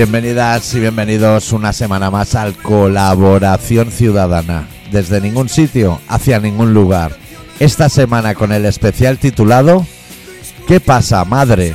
Bienvenidas y bienvenidos una semana más al Colaboración Ciudadana. Desde ningún sitio hacia ningún lugar. Esta semana con el especial titulado ¿Qué pasa, madre?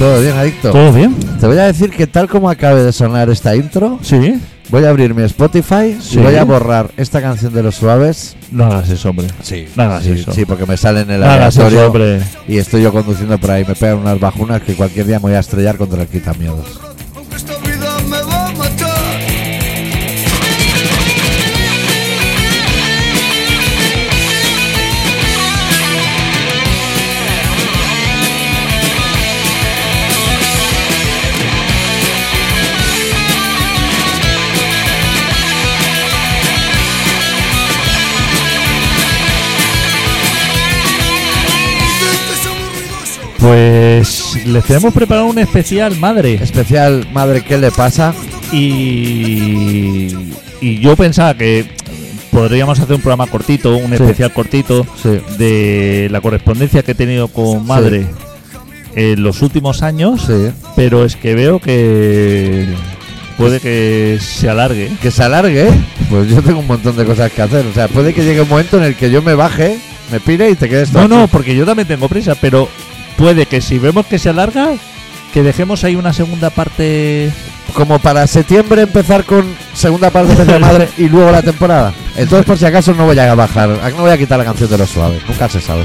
¿Todo bien, adicto? ¿Todo bien? Te voy a decir que tal como acabe de sonar esta intro, Sí. voy a abrir mi Spotify Sí. y voy a borrar esta canción de los suaves. No hagas eso, hombre. Sí, No hagas sí, eso. sí, porque me sale en el No hagas eso, aleatorio hombre. y estoy yo conduciendo por ahí. Me pegan unas bajunas que cualquier día me voy a estrellar contra el quitamiedos. Pues les tenemos preparado un especial, madre. Especial, madre, ¿qué le pasa? Y, y yo pensaba que podríamos hacer un programa cortito, un Sí. especial cortito Sí. de la correspondencia que he tenido con madre en los últimos años. Sí. Pero es que veo que puede que se alargue. Que se alargue, pues yo tengo un montón de cosas que hacer. O sea, puede que llegue un momento en el que yo me baje, me pire y te quedes No, no, porque yo también tengo prisa, pero puede que si vemos que se alarga, que dejemos ahí una segunda parte. Como para septiembre empezar con segunda parte de madre y luego la temporada. Entonces, por si acaso, no voy a bajar, no voy a quitar la canción de los suaves. Nunca se sabe.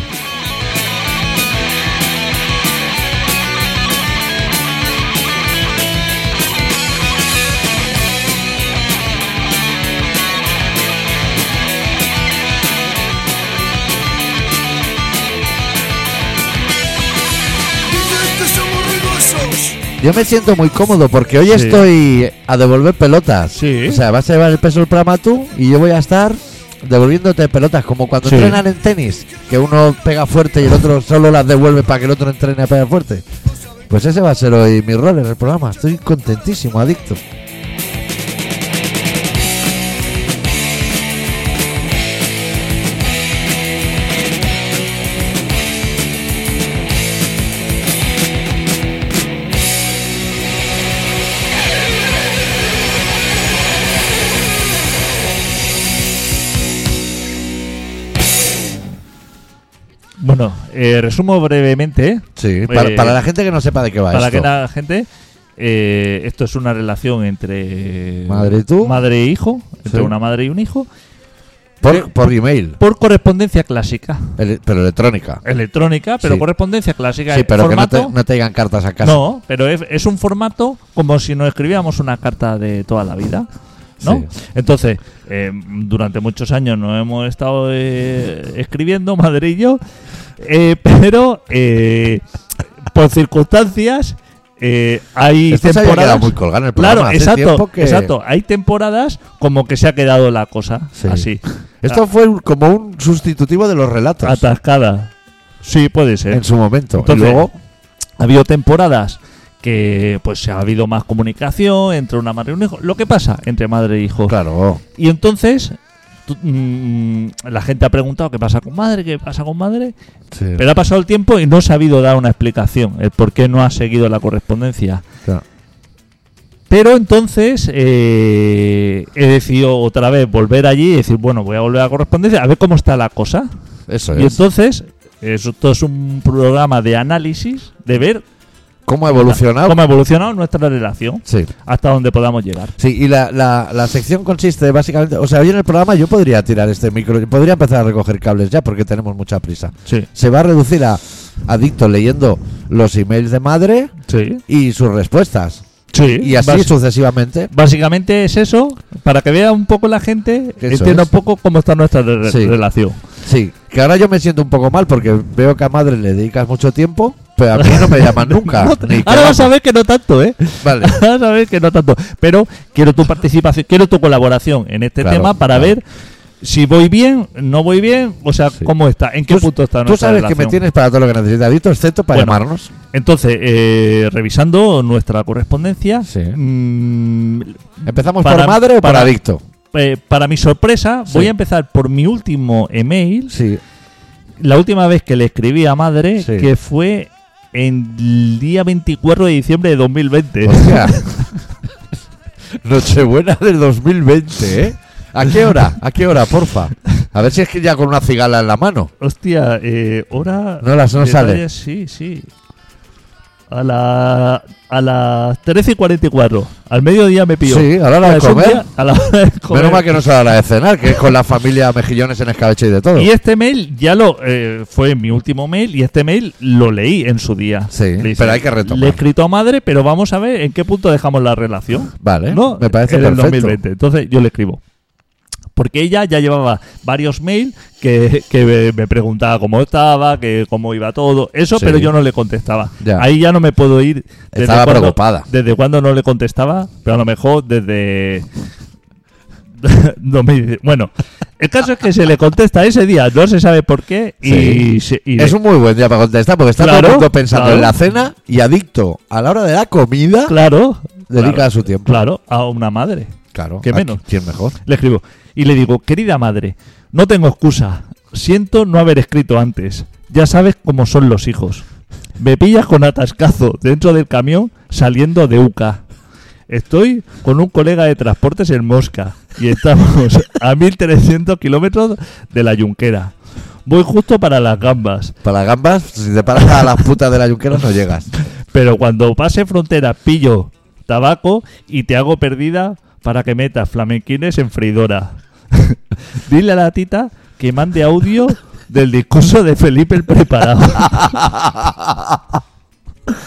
Yo me siento muy cómodo porque hoy Sí. estoy a devolver pelotas. Sí. O sea, vas a llevar el peso del programa tú y yo voy a estar devolviéndote pelotas, como cuando Sí. entrenan en tenis, que uno pega fuerte y el otro solo las devuelve para que el otro entrene a pegar fuerte. Pues ese va a ser hoy mi rol en el programa. Estoy contentísimo, adicto. Bueno, eh, resumo brevemente, ¿eh? Sí, para, Eh, para la gente que no sepa de qué va para esto. que la gente. eh, esto es una relación entre Madre y tú. madre e hijo, entre Sí. una madre y un hijo, por, por email, por correspondencia clásica, pero electrónica. electrónica, pero Sí. correspondencia clásica. Sí, pero que no te, no te digan cartas a casa. No, pero es, es un formato como si nos escribiéramos una carta de toda la vida. ¿No? Sí. Entonces, eh, durante muchos años nos hemos estado eh, escribiendo, madre y yo, eh, pero eh, por circunstancias eh, hay Esto se temporadas. quedado muy colgado en el programa. Claro, Hace exacto, que- exacto. Hay temporadas como que se ha quedado la cosa Sí. así, Esto fue un- como un sustitutivo de los relatos atascada. Sí, puede ser. en su momento. Entonces, y luego, ha habido temporadas que pues ha habido más comunicación entre una madre y un hijo. Lo que pasa entre madre e hijo. claro, Y entonces tú- mm, la gente ha preguntado qué pasa con madre, qué pasa con madre, sí, pero ha pasado el tiempo y no se ha habido dar una explicación, el por qué no ha seguido la correspondencia. claro. Pero entonces eh, he decidido otra vez volver allí y decir, bueno, voy a volver a correspondencia, a ver cómo está la cosa. Eso Y es. entonces, esto es un programa de análisis, de ver ¿Cómo ha evolucionado? cómo ha evolucionado nuestra relación Sí. hasta donde podamos llegar. Sí, y la, la, la sección consiste básicamente. O sea, hoy en el programa yo podría tirar este micro, podría empezar a recoger cables ya porque tenemos mucha prisa. Sí, Se va a reducir a adicto leyendo los emails de madre sí, y sus respuestas. sí. Y así sucesivamente. Básicamente es eso, para que vea un poco la gente, Eso entienda es. un poco cómo está nuestra re- Sí. relación. Sí, que ahora yo me siento un poco mal porque veo que a madre le dedicas mucho tiempo Pero a mí no me llaman nunca. No, ni que ahora vas a ver que no tanto, ¿eh? Vale. Ahora vas a ver que no tanto. Pero quiero tu participación, quiero tu colaboración en este Claro, tema para claro. ver si voy bien, no voy bien, o sea, Sí. cómo está, en qué Tú- punto está Tú nuestra sabes que me tienes para todo lo que necesitas, Dito, excepto para Bueno. llamarnos. Entonces, eh, revisando nuestra correspondencia, Sí. mm, ¿Empezamos Para- por madre o por para- adicto? eh, para mi sorpresa, Sí. voy a empezar por mi último email. Sí. La última vez que le escribí a madre, que fue en el día 24 de diciembre de 2020. Hostia. Nochebuena del 2020, ¿eh? ¿A qué hora? ¿A qué hora, porfa? A ver si es que ya con una cigala en la mano. Hostia, eh, hora. No las- no sale. Sí, sí. A, la, a las 13 y 44. Al mediodía me pilló. Sí, a la hora de comer. día- a la hora de comer. Menos mal que no es a la de cenar, que es con la familia Mejillones en escabeche y de todo. Y este mail ya lo eh, fue mi último mail y este mail lo leí en su día. Sí, pero hay que retomar. Le he escrito a madre, pero vamos a ver en qué punto dejamos la relación. Vale, ¿no? me parece en el perfecto. 2020. Entonces yo le escribo. Porque ella ya llevaba varios mails que, que me- preguntaba cómo estaba, que cómo iba todo, eso, Sí. pero yo no le contestaba. Ya. Ahí ya no me puedo ir. Estaba cuándo- preocupada. Desde cuando no le contestaba, pero a lo mejor desde. no me Bueno, el caso es que se le contesta ese día, no se sabe por qué, y, Sí. se- y Es un muy buen día para contestar, porque está Claro, todo el mundo pensando claro. en la cena y adicto a la hora de la comida, Claro. dedica claro, su tiempo. Claro, a una madre. Claro. ¿Qué ¿a menos? ¿Quién mejor? Le escribo y le digo, querida madre, no tengo excusa. Siento no haber escrito antes. Ya sabes cómo son los hijos. Me pillas con atascazo dentro del camión saliendo de UCA. Estoy con un colega de transportes en Mosca y estamos a 1300 kilómetros de la Yunquera. Voy justo para las gambas, Para las gambas, si te paras a las putas de la yunquera no llegas. pero cuando pase frontera pillo tabaco y te hago perdida para que metas flamenquines en freidora. Dile a la tita que mande audio del discurso de Felipe el Preparado.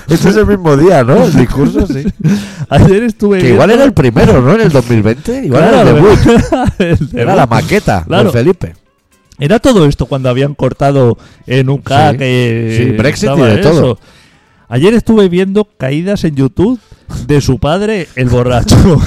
Este es el mismo día, ¿no? El discurso, sí. Ayer estuve Que igual viendo- era el primero, ¿no? En el 2020. Igual Claro, era el debut. el debut. Era la maqueta Claro. de Felipe. Era todo esto cuando habían cortado en un K Sí. que Sí, Brexit y de todo. Ayer estuve viendo caídas en YouTube de su padre, el borracho.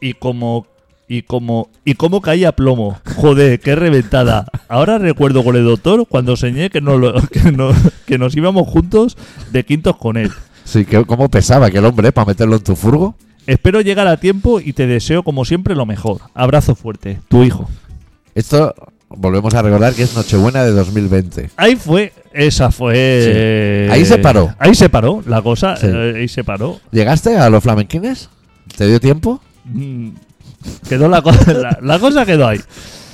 y como y como y cómo caía plomo. Joder, qué reventada. Ahora recuerdo con el doctor cuando soñé que nos, lo- que, no- que nos íbamos juntos de quintos con él. Sí, que cómo pesaba aquel hombre para meterlo en tu furgo. Espero llegar a tiempo y te deseo como siempre lo mejor. Abrazo fuerte, tu hijo. Esto, volvemos a recordar que es Nochebuena de 2020. Ahí fue, esa fue. Sí. Ahí se paró. Ahí se paró la cosa, Sí. eh, ahí se paró. ¿Llegaste a los flamenquines? ¿Te dio tiempo? Mm, Quedó la, cosa, la, la cosa quedó ahí.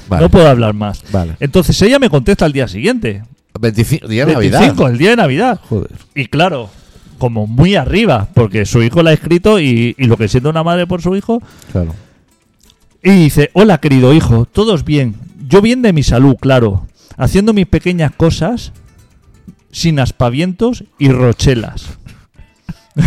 Vale. No puedo hablar más. Vale. Entonces ella me contesta al día siguiente. 25, día de 25, Navidad. el día de Navidad. Joder. Y claro, como muy arriba, porque su hijo la ha escrito y, y lo que siente una madre por su hijo. Claro. Y dice, hola querido hijo, todos bien. Yo bien de mi salud, claro. Haciendo mis pequeñas cosas sin aspavientos y rochelas.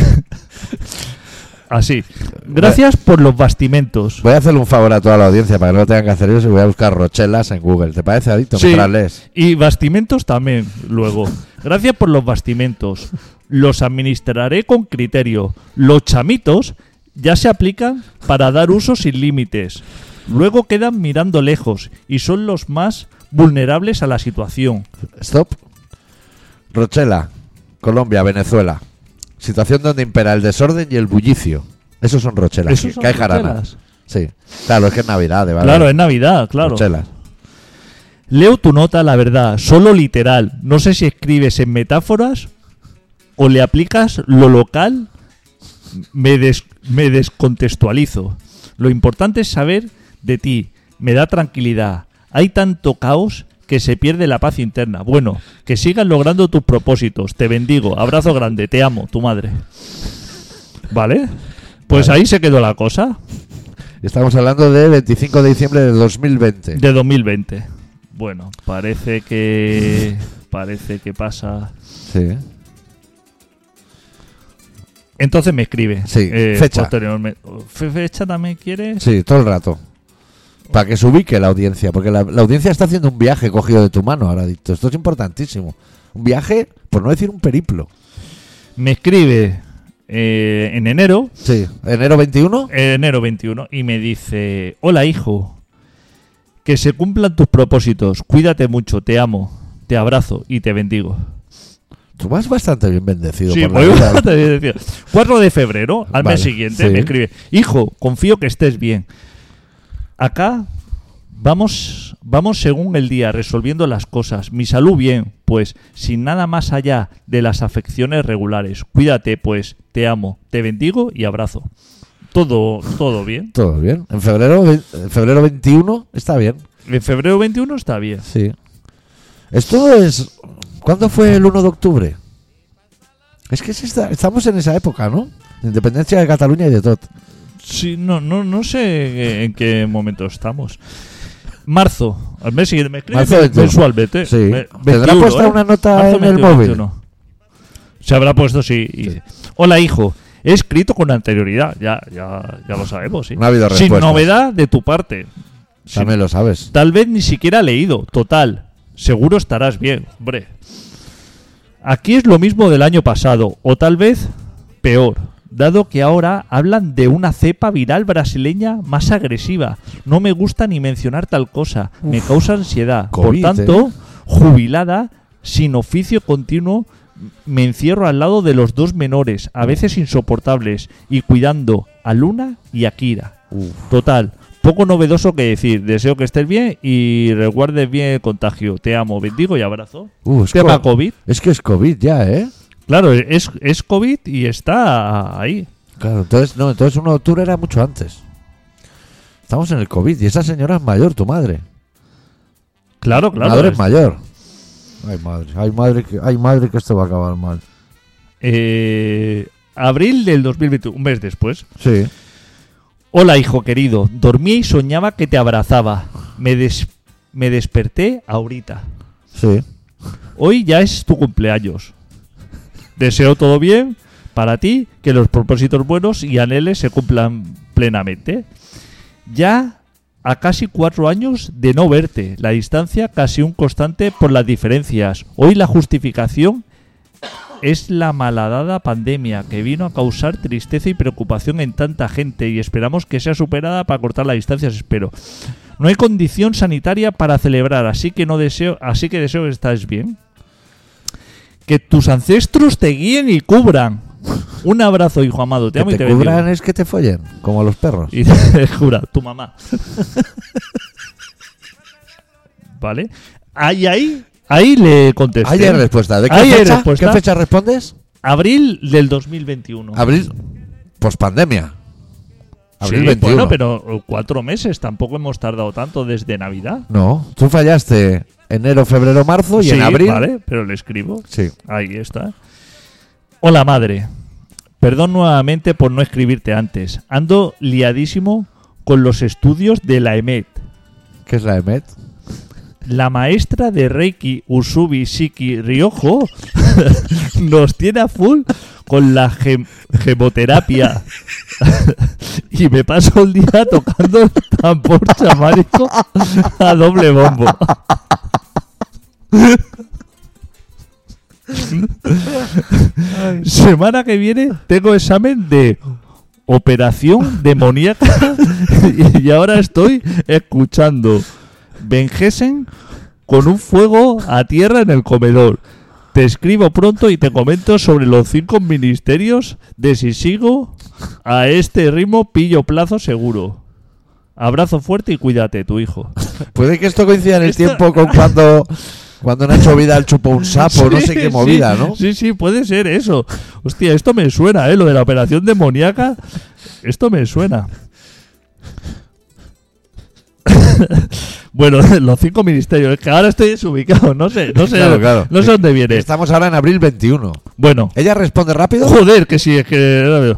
Así. Gracias por los bastimentos. Voy a hacerle un favor a toda la audiencia para que no tengan que hacer eso y voy a buscar rochelas en Google. ¿Te parece, Adicto? Sí. Lees. Y bastimentos también, luego. Gracias por los bastimentos. Los administraré con criterio. Los chamitos ya se aplican para dar uso sin límites. Luego quedan mirando lejos y son los más vulnerables a la situación. Stop. Rochela, Colombia, Venezuela. Situación donde impera el desorden y el bullicio. Esos son rochelas. ¿Esos son que hay jarana. rochelas? Sí. Claro, es que es Navidad, de verdad. Claro, es Navidad, claro. Rochelas. Leo tu nota, la verdad, solo literal. No sé si escribes en metáforas o le aplicas lo local. Me, des- me descontextualizo. Lo importante es saber de ti. Me da tranquilidad. Hay tanto caos que se pierde la paz interna. Bueno, que sigas logrando tus propósitos. Te bendigo. Abrazo grande. Te amo, tu madre. ¿Vale? Pues Vale. ahí se quedó la cosa Estamos hablando de 25 de diciembre de 2020. de 2020. Bueno, parece que parece que pasa. Sí. Entonces me escribe. Sí, eh, fecha. posteriormente. Fe- ¿Fecha también quieres? Sí, todo el rato. Para que se ubique la audiencia, porque la, la audiencia está haciendo un viaje cogido de tu mano ahora, Adicto. Esto es importantísimo. Un viaje, por no decir un periplo. Me escribe eh, en enero, Sí, enero 21. enero 21, y me dice: Hola, hijo. Que se cumplan tus propósitos. Cuídate mucho. Te amo. Te abrazo y te bendigo. Tú vas bastante bien bendecido Sí, por voy bastante bien, decía. 4 de febrero, al Vale, mes siguiente, sí. me escribe: Hijo, confío que estés bien. Acá vamos, vamos según el día, resolviendo las cosas. Mi salud bien, pues, sin nada más allá de las afecciones regulares. Cuídate, pues, te amo, te bendigo y abrazo. Todo, todo bien. Todo bien. En febrero, en febrero 21 está bien. En febrero 21 está bien. Sí. Esto es. ¿Cuándo fue el 1 de octubre? Es que es esta- estamos en esa época, ¿no? Independencia de Cataluña y de todo. Sí, no, no, no sé en qué momento estamos. Marzo, al mes siguiente, me escribe Marzo 21. mensualmente. Sí. Me- ¿Tendrá 21, puesta ¿eh? una nota Marzo en el 21, móvil? 21. Se habrá puesto, sí. y- Sí. Hola, hijo. He escrito con anterioridad. Ya, ya, ya lo sabemos, sí. No ha habido Sin novedad de tu parte. Sin- También lo sabes. Tal vez ni siquiera he leído. Total. Seguro estarás bien, hombre. Aquí es lo mismo del año pasado, o tal vez peor, dado que ahora hablan de una cepa viral brasileña más agresiva. No me gusta ni mencionar tal cosa, me causa ansiedad. COVID, Por tanto, jubilada, sin oficio continuo, me encierro al lado de los dos menores, a veces insoportables, y cuidando a Luna y a Kira. Total, poco novedoso que decir. Deseo que estés bien y reguardes bien el contagio. Te amo, bendigo y abrazo. Uh, Tema co- COVID. es que es COVID ya, ¿eh? Claro, es, es COVID y está ahí. Claro, entonces, no, entonces 1 de octubre era mucho antes. Estamos en el COVID y esa señora es mayor, tu madre. Claro, claro. madre es- mayor. Ay, madre, ay, madre, que, ay, madre, que esto va a acabar mal. Eh, abril del 2021, un mes después. Sí. Hola, hijo querido. Dormí y soñaba que te abrazaba. Me, des- me desperté ahorita. Sí. Hoy ya es tu cumpleaños. Deseo todo bien para ti, que los propósitos buenos y anheles se cumplan plenamente. Ya a casi cuatro años de no verte, la distancia casi un constante por las diferencias. Hoy la justificación es la malhadada pandemia que vino a causar tristeza y preocupación en tanta gente y esperamos que sea superada para cortar las distancias, espero. No hay condición sanitaria para celebrar, así que no deseo, así que deseo que estés bien. Que tus ancestros te guíen y cubran. Un abrazo, hijo amado. Te Que amo y te te bendigo. cubran es que te follen, como a los perros. Y te jura, tu mamá. ¿Vale? Ahí, ahí, ahí le contesté. Ahí hay respuesta. ¿De qué, Ahí fecha? respuesta. ¿Qué fecha respondes? Abril del 2021. Abril, pospandemia. Abril Sí, 21. Bueno, pero cuatro meses. Tampoco hemos tardado tanto desde Navidad. No, tú fallaste enero, febrero, marzo y sí, en abril. vale, pero le escribo. Sí. Ahí está. Hola, madre. Perdón nuevamente por no escribirte antes. Ando liadísimo con los estudios de la EMET. ¿Qué es la EMET? La maestra de Reiki Usubi Shiki Ryojo nos tiene a full con la gem- gemoterapia. y me paso el día tocando el tambor chamánico a doble bombo. Semana que viene tengo examen de operación demoníaca y ahora estoy escuchando Ben Hessen con un fuego a tierra en el comedor. Te escribo pronto y te comento sobre los cinco ministerios de si sigo a este ritmo pillo plazo seguro. Abrazo fuerte y cuídate, tu hijo. Puede que esto coincida en el tiempo con cuando, cuando Nacho Vidal chupó un sapo, no sé qué sí, movida, ¿no? Sí, sí, puede ser eso. Hostia, esto me suena, ¿eh? Lo de la operación demoníaca. Esto me suena. Bueno, los cinco ministerios. Es que ahora estoy desubicado. No sé, no sé, Claro, claro. no sé dónde viene. Estamos ahora en abril 21. Bueno, ¿Ella responde rápido? joder, que sí, es que.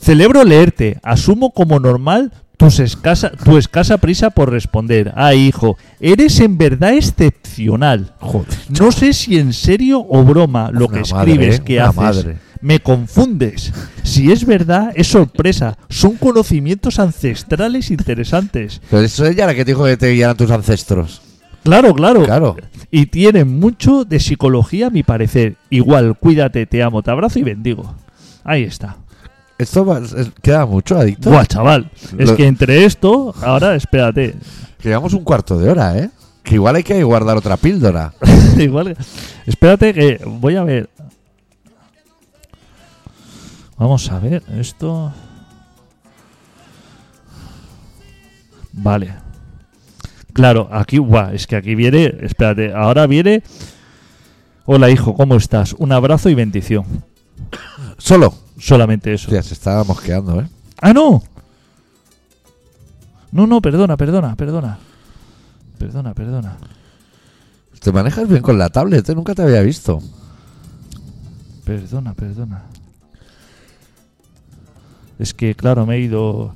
Celebro leerte. Asumo como normal tus escasa, tu escasa prisa por responder. Ah, hijo, eres en verdad excepcional. Joder. No sé si en serio o broma lo Una que madre, escribes ¿eh? que Una haces. madre. Me confundes. Si es verdad, es sorpresa. Son conocimientos ancestrales interesantes. Pero eso es ella la que te dijo que te guiaran tus ancestros. Claro, claro. Claro. Y tienen mucho de psicología, a mi parecer. Igual, cuídate, te amo, te abrazo y bendigo. Ahí está. Esto va- es- queda mucho, adicto. Buah, chaval. Es Lo- que entre esto, ahora espérate. Que llevamos un cuarto de hora, ¿eh? Que igual hay que guardar otra píldora. Igual. Espérate que voy a ver. Vamos a ver esto. Vale. Claro, aquí, guau, es que aquí viene, espérate, ahora viene. Hola hijo, ¿cómo estás? Un abrazo y bendición. Solo. Solamente eso. Hostia, se estaba mosqueando, ¿eh? Ah, no. No, no, perdona, perdona, perdona. Perdona, perdona. Te manejas bien con la tablet, ¿eh? Nunca te había visto. Perdona, perdona. Es que, claro, me he ido.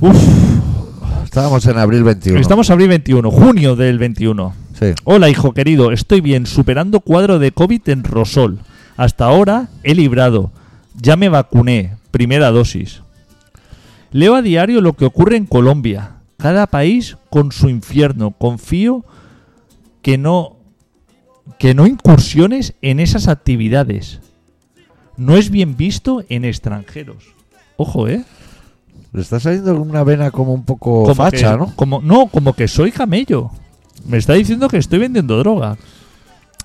Uf, Estábamos en abril 21. estamos abril 21, junio del 21. Sí. Hola, hijo querido, estoy bien, superando cuadro de COVID en Rosol. Hasta ahora he librado. Ya me vacuné, primera dosis. Leo a diario lo que ocurre en Colombia. Cada país con su infierno. Confío que no que no incursiones en esas actividades. No es bien visto en extranjeros. Ojo, ¿eh? Le está saliendo una vena como un poco Como facha, que- ¿no? Como, no, como que soy camello. Me está diciendo que estoy vendiendo droga.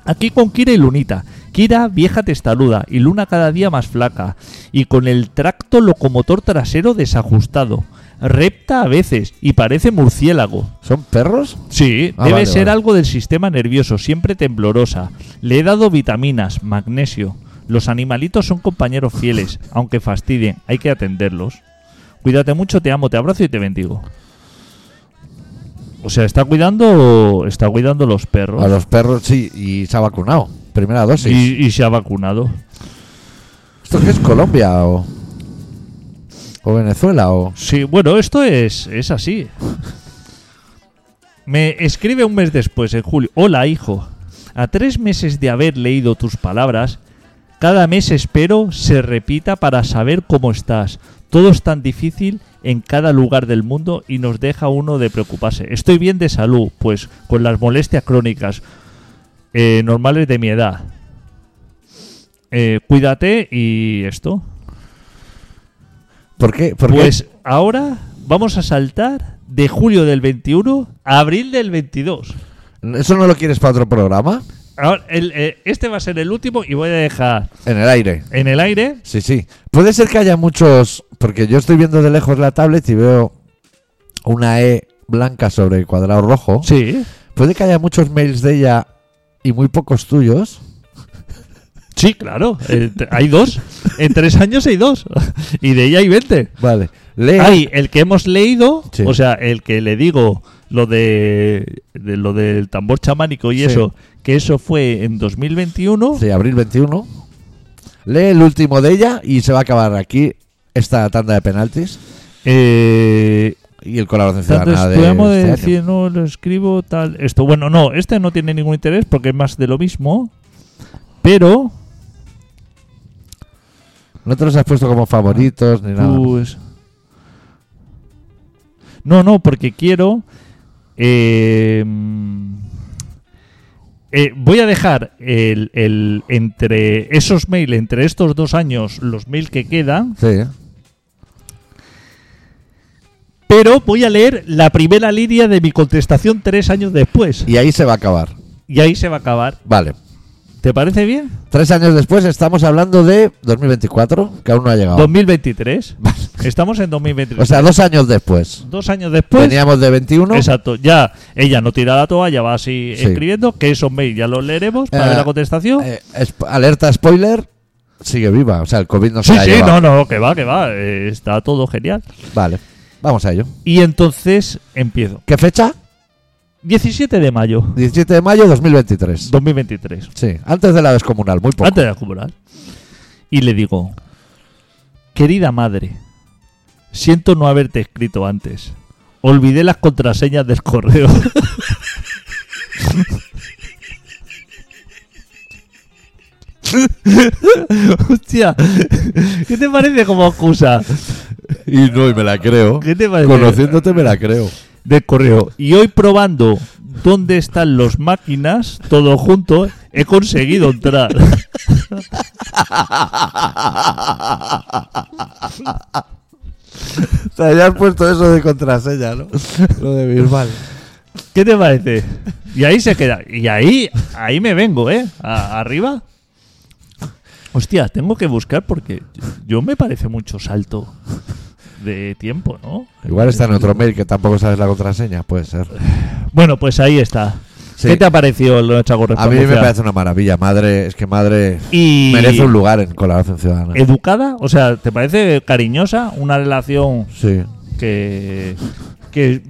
Aquí con Kira y Lunita. Kira, vieja testaruda, y Luna cada día más flaca, y con el tracto locomotor trasero desajustado. Repta a veces y parece murciélago. ¿Son perros? Sí, Ah, debe vale, ser vale. algo del sistema nervioso, siempre temblorosa. Le he dado vitaminas, magnesio. Los animalitos son compañeros fieles, aunque fastidien, hay que atenderlos. Cuídate mucho, te amo, te abrazo y te bendigo. O sea, está cuidando, está cuidando los perros A los perros, sí, y se ha vacunado. Primera dosis. y, y se ha vacunado. ¿Esto qué es Colombia o, o Venezuela o...? Sí, bueno, esto es, es así. Me escribe un mes después, en julio. Hola, hijo. A tres meses de haber leído tus palabras, cada mes espero se repita para saber cómo estás. Todo es tan difícil en cada lugar del mundo y nos deja uno de preocuparse. Estoy bien de salud, pues con las molestias crónicas eh, normales de mi edad. Eh, cuídate y esto. ¿Por qué? ¿Por qué? Pues ahora vamos a saltar de julio del 21 a abril del 22. ¿Eso no lo quieres para otro programa? Ahora, el, eh, este va a ser el último y voy a dejar En el aire. en el aire. Sí, sí. Puede ser que haya muchos... Porque yo estoy viendo de lejos la tablet y veo una E blanca sobre el cuadrado rojo. Sí, Puede que haya muchos mails de ella y muy pocos tuyos. sí, claro. Eh, hay dos. En tres años hay dos. y de ella hay 20. Vale. Lee. Hay el que hemos leído, Sí. o sea, el que le digo lo de, de lo del tambor chamánico y Sí. eso, que eso fue en 2021. Sí, abril 21. Lee el último de ella y se va a acabar aquí esta tanda de penaltis. Eh, Y el colaboración ciudadana de, de este año. decir, no, lo escribo tal. Esto, bueno, no, este no tiene ningún interés porque es más de lo mismo. Pero, No te los has puesto como favoritos ni nada. pues. No, no, porque quiero. Eh, mm, eh, voy a dejar el, el- entre esos mails, entre estos dos años, los mails que quedan. Sí. Pero voy a leer la primera línea de mi contestación tres años después. Y ahí se va a acabar. Y ahí se va a acabar. Vale. ¿Te parece bien? Tres años después estamos hablando de 2024, que aún no ha llegado. 2023. Estamos en 2023. O sea, dos años después. dos años después. Veníamos de 21. Exacto. Ya ella no tira la toalla, va así Sí. escribiendo. Que esos mails ya los leeremos para Eh, ver la contestación. Eh, alerta spoiler. Sigue viva. O sea, el COVID no se sí, la sí, llevado. no, no, que va, que va. eh, está todo genial. Vale. Vamos a ello. Y entonces empiezo. ¿Qué fecha? 17 de mayo 17 de mayo 2023. 2023. Sí, antes de la descomunal, muy poco. Antes de acumular. Y le digo, querida madre, siento no haberte escrito antes. Olvidé las contraseñas del correo. Hostia, ¿qué te parece como excusa Y no, y me la creo. ¿Qué te parece? Conociéndote me la creo. Del correo? Y hoy probando dónde están los máquinas, todo junto, he conseguido entrar. O sea, ya has puesto eso de contraseña, ¿no? Lo de Bisbal. ¿Qué te parece? Y ahí se queda. Y ahí, ahí me vengo, ¿eh? A- arriba. Hostia, tengo que buscar porque yo me parece mucho salto de tiempo, ¿no? Igual está en otro mail que tampoco sabes la contraseña, puede ser. Bueno, pues ahí está. Sí. ¿Qué te ha parecido nuestra A mí me correspondencia? parece una maravilla. Madre, es que madre Y merece un lugar en colaboración ciudadana. educada, o sea, ¿te parece cariñosa una relación Sí. que que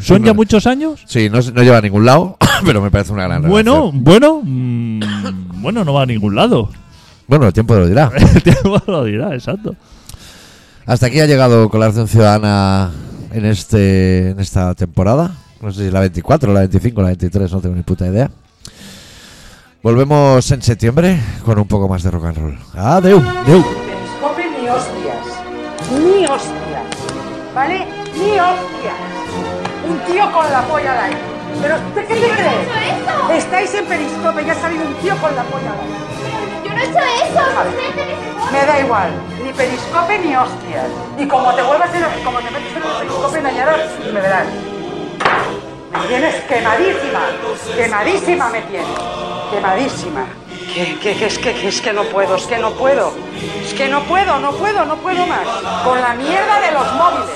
son ya muchos años? Sí, no, no lleva a ningún lado, pero me parece una gran Bueno, relación. bueno, mm, bueno, no va a ningún lado. Bueno, el tiempo lo dirá. El tiempo lo dirá, exacto. Hasta aquí ha llegado Colaboración Ciudadana en este en esta temporada. No sé si la 24, la 25, la 23, no tengo ni puta idea. Volvemos en septiembre con un poco más de rock and roll. Adeu, adeu. Periscope ni hostias. Ni hostias. ¿Vale? Ni hostias. Un tío con la polla al aire. ¿Pero usted qué te cree? Estáis en Periscope y ha salido un tío con la polla al aire. Hecho eso, gente que se pone. Me da igual. Ni Periscope ni hostias. Y como te vuelvas en como te metes en el Periscope dañadas, me verás. Me tienes quemadísima. Quemadísima me tienes. Quemadísima. Que, que, que es que, que es que no puedo, es que no puedo. Es que no puedo, no puedo, no puedo más. Con la mierda de los móviles.